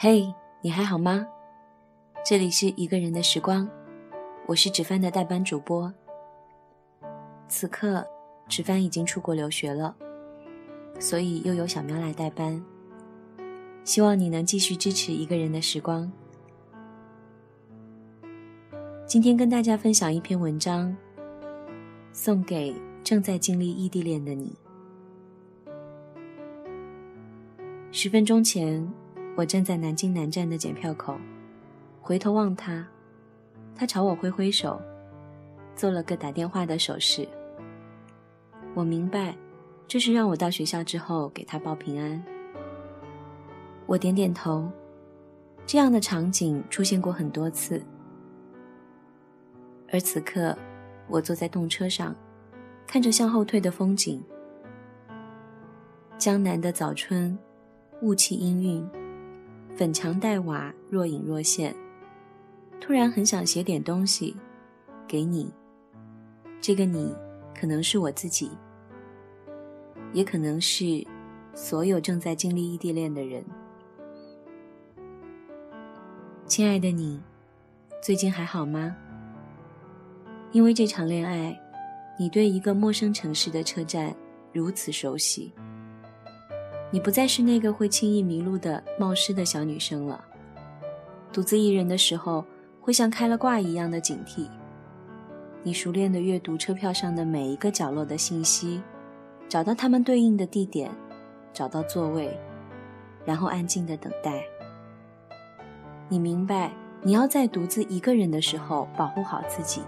嘿，你还好吗？这里是一个人的时光，我是芷帆的代班主播。此刻，芷帆已经出国留学了，所以又由小喵来代班。希望你能继续支持一个人的时光。今天跟大家分享一篇文章，送给正在经历异地恋的你。十分钟前。我站在南京南站的检票口，回头望他，他朝我挥挥手，做了个打电话的手势。我明白，这是让我到学校之后给他报平安。我点点头，这样的场景出现过很多次。而此刻，我坐在动车上，看着向后退的风景，江南的早春，雾气氤氲。粉墙黛瓦，若隐若现。突然很想写点东西，给你。这个你，可能是我自己，也可能是所有正在经历异地恋的人。亲爱的你，最近还好吗？因为这场恋爱，你对一个陌生城市的车站如此熟悉。你不再是那个会轻易迷路的冒失的小女生了。独自一人的时候，会像开了挂一样的警惕。你熟练地阅读车票上的每一个角落的信息，找到它们对应的地点，找到座位，然后安静地等待。你明白，你要在独自一个人的时候保护好自己，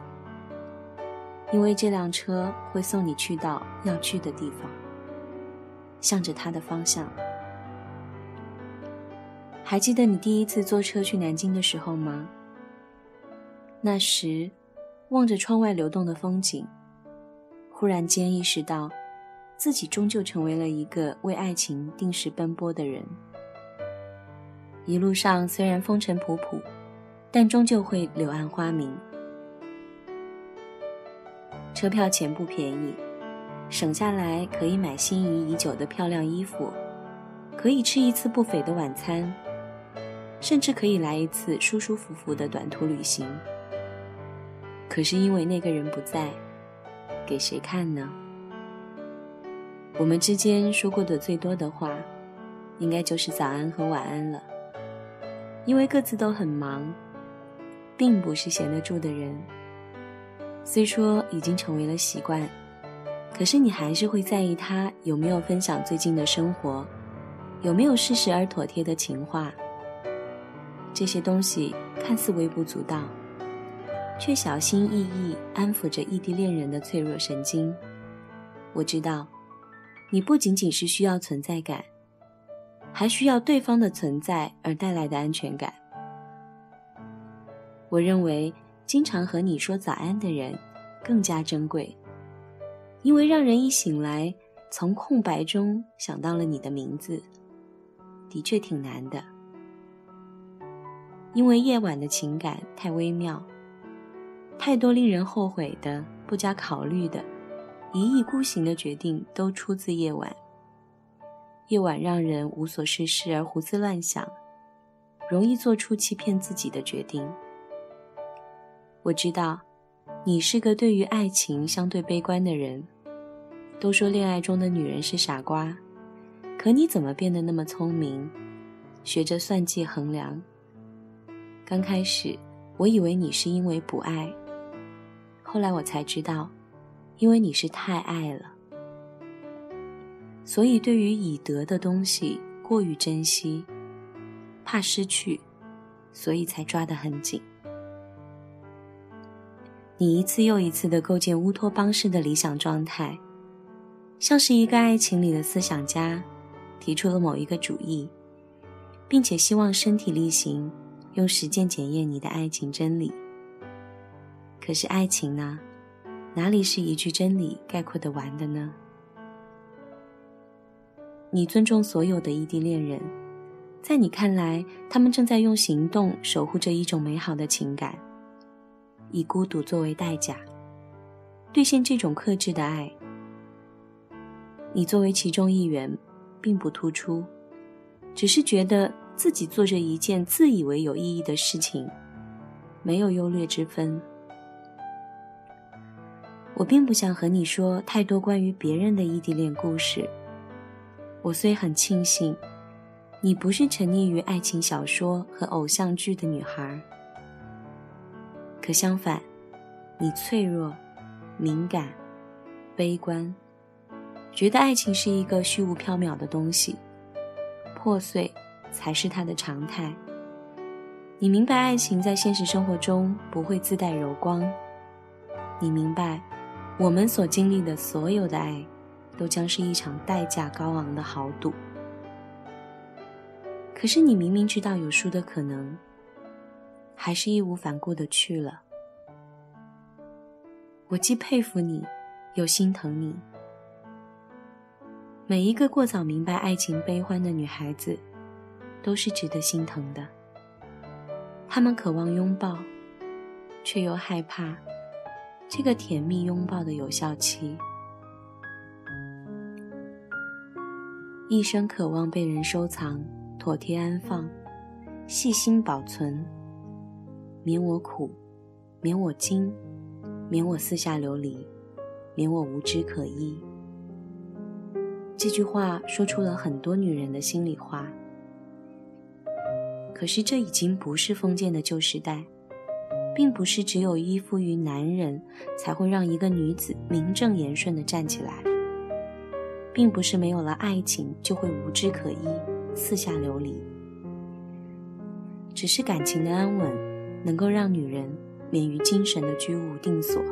因为这辆车会送你去到要去的地方。向着他的方向。还记得你第一次坐车去南京的时候吗？那时，望着窗外流动的风景，忽然间意识到，自己终究成为了一个为爱情定时奔波的人。一路上虽然风尘仆仆，但终究会柳暗花明。车票钱不便宜。省下来可以买心仪已久的漂亮衣服，可以吃一次不菲的晚餐，甚至可以来一次舒舒服服的短途旅行。可是因为那个人不在，给谁看呢？我们之间说过的最多的话，应该就是早安和晚安了。因为各自都很忙，并不是闲得住的人。虽说已经成为了习惯。可是你还是会在意他有没有分享最近的生活，有没有适时而妥帖的情话。这些东西看似微不足道，却小心翼翼安抚着异地恋人的脆弱神经。我知道，你不仅仅是需要存在感，还需要对方的存在而带来的安全感。我认为，经常和你说早安的人，更加珍贵。因为让人一醒来，从空白中想到了你的名字，的确挺难的。因为夜晚的情感太微妙，太多令人后悔的、不加考虑的、一意孤行的决定都出自夜晚。夜晚让人无所事事而胡思乱想，容易做出欺骗自己的决定。我知道。你是个对于爱情相对悲观的人，都说恋爱中的女人是傻瓜，可你怎么变得那么聪明，学着算计衡量？刚开始我以为你是因为不爱，后来我才知道，因为你是太爱了，所以对于已得的东西过于珍惜，怕失去，所以才抓得很紧。你一次又一次地构建乌托邦式的理想状态，像是一个爱情里的思想家，提出了某一个主义，并且希望身体力行，用实践检验你的爱情真理。可是爱情呢，哪里是一句真理概括得完的呢？你尊重所有的异地恋人，在你看来，他们正在用行动守护着一种美好的情感。以孤独作为代价，兑现这种克制的爱。你作为其中一员，并不突出，只是觉得自己做着一件自以为有意义的事情，没有优劣之分。我并不想和你说太多关于别人的异地恋故事。我虽很庆幸，你不是沉溺于爱情小说和偶像剧的女孩，可相反，你脆弱、敏感、悲观，觉得爱情是一个虚无缥缈的东西，破碎才是它的常态。你明白爱情在现实生活中不会自带柔光，你明白。我们所经历的所有的爱，都将是一场代价高昂的豪赌。可是你明明知道有输的可能，还是义无反顾的去了。我既佩服你，又心疼你。每一个过早明白爱情悲欢的女孩子，都是值得心疼的。她们渴望拥抱，却又害怕。这个甜蜜拥抱的有效期，一生渴望被人收藏、妥帖安放、细心保存，免我苦，免我惊，免我四下流离，免我无枝可依。这句话说出了很多女人的心里话。可是这已经不是封建的旧时代。并不是只有依附于男人才会让一个女子名正言顺地站起来，并不是没有了爱情就会无枝可依、四下流离，只是感情的安稳能够让女人免于精神的居无定所。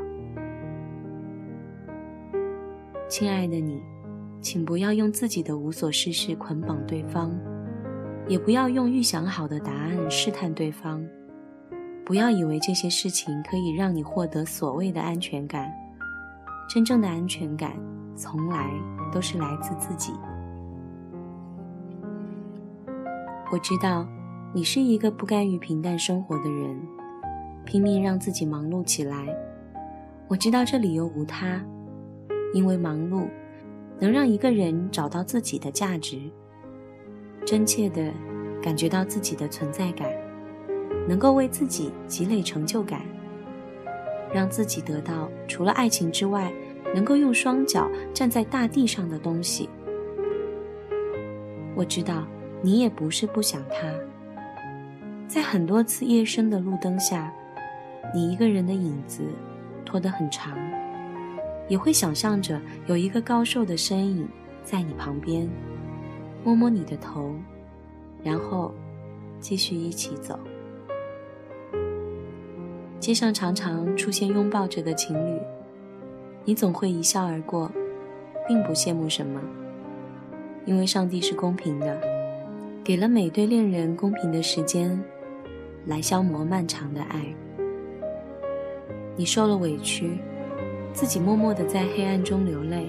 亲爱的你，请不要用自己的无所事事捆绑对方，也不要用预想好的答案试探对方。不要以为这些事情可以让你获得所谓的安全感，真正的安全感从来都是来自自己。我知道你是一个不甘于平淡生活的人，拼命让自己忙碌起来。我知道这理由无他，因为忙碌能让一个人找到自己的价值，真切的感觉到自己的存在感。能够为自己积累成就感，让自己得到除了爱情之外，能够用双脚站在大地上的东西。我知道你也不是不想他，在很多次夜深的路灯下，你一个人的影子拖得很长，也会想象着有一个高瘦的身影在你旁边，摸摸你的头，然后继续一起走。街上常常出现拥抱着的情侣，你总会一笑而过，并不羡慕什么，因为上帝是公平的，给了每对恋人公平的时间，来消磨漫长的爱。你受了委屈，自己默默的在黑暗中流泪，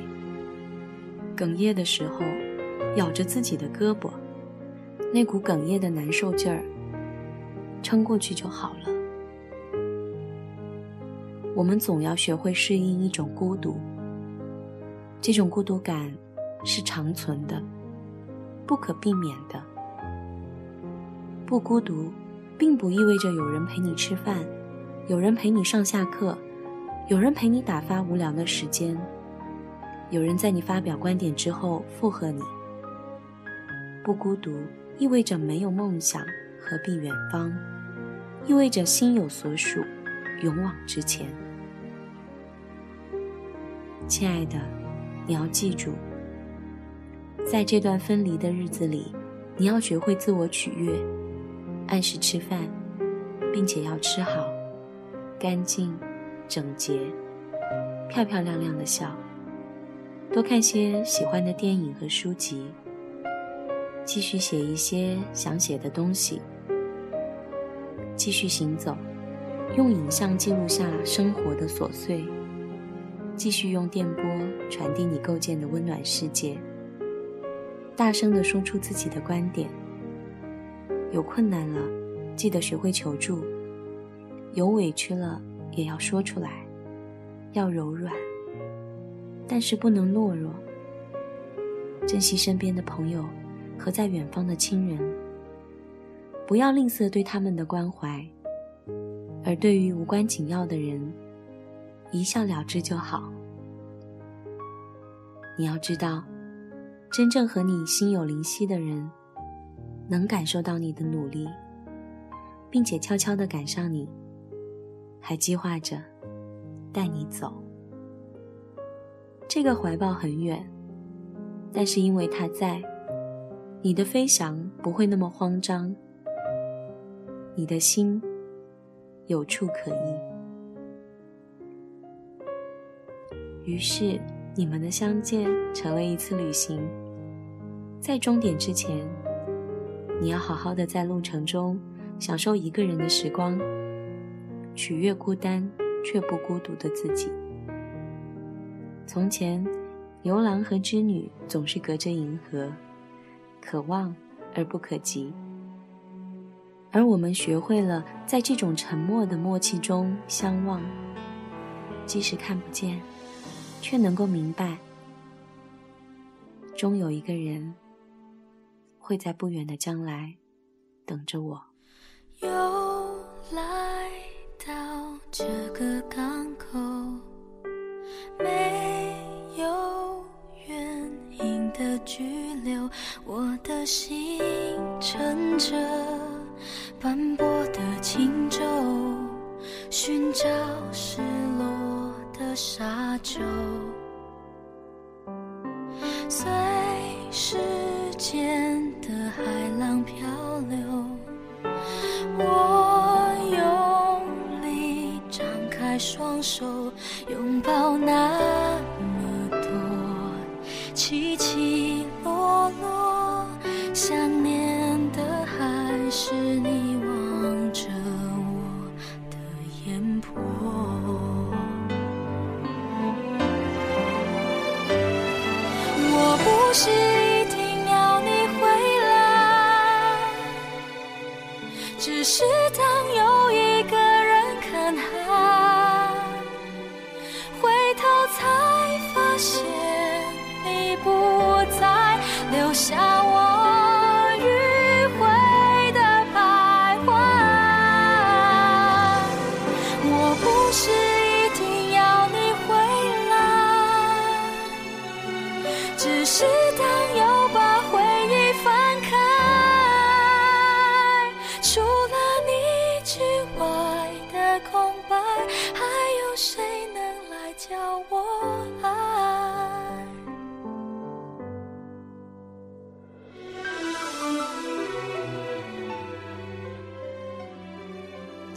哽咽的时候，咬着自己的胳膊，那股哽咽的难受劲儿，撑过去就好了。我们总要学会适应一种孤独，这种孤独感是长存的，不可避免的。不孤独，并不意味着有人陪你吃饭，有人陪你上下课，有人陪你打发无聊的时间，有人在你发表观点之后附和你。不孤独，意味着没有梦想，何必远方？意味着心有所属，勇往直前。亲爱的，你要记住，在这段分离的日子里，你要学会自我取悦，按时吃饭，并且要吃好、干净、整洁、漂漂亮亮的笑。多看些喜欢的电影和书籍，继续写一些想写的东西，继续行走，用影像记录下生活的琐碎。继续用电波传递你构建的温暖世界。大声地说出自己的观点。有困难了，记得学会求助；有委屈了，也要说出来。要柔软，但是不能懦弱。珍惜身边的朋友和在远方的亲人。不要吝啬对他们的关怀，而对于无关紧要的人，一笑了之就好。你要知道，真正和你心有灵犀的人，能感受到你的努力，并且悄悄地赶上你，还计划着带你走。这个怀抱很远，但是因为他在，你的飞翔不会那么慌张，你的心有处可依。于是，你们的相见成了一次旅行，在终点之前，你要好好的在路程中享受一个人的时光，取悦孤单却不孤独的自己。从前，牛郎和织女总是隔着银河，可望而不可及。而我们学会了在这种沉默的默契中相望，即使看不见，却能够明白，终有一个人会在不远的将来等着我。又来到这个港口，没有原因。的拘留，我的心乘着斑驳的轻舟，寻找失落的沙洲，要那么多留下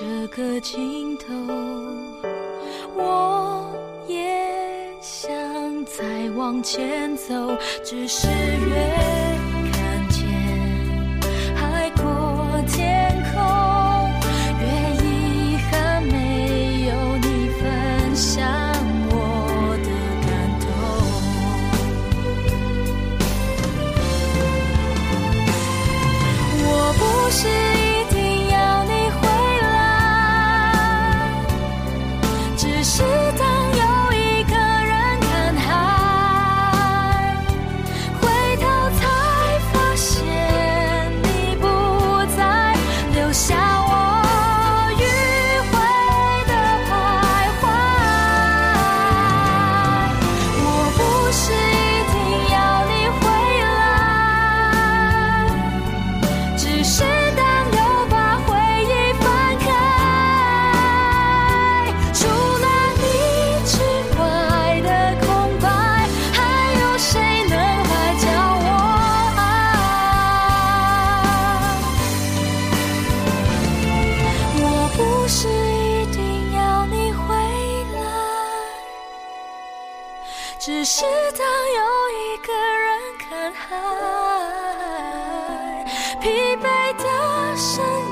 这个尽头我也想再往前走只是越看见海阔天空越遗憾没有你分享我的感动。我不是疲惫的身影。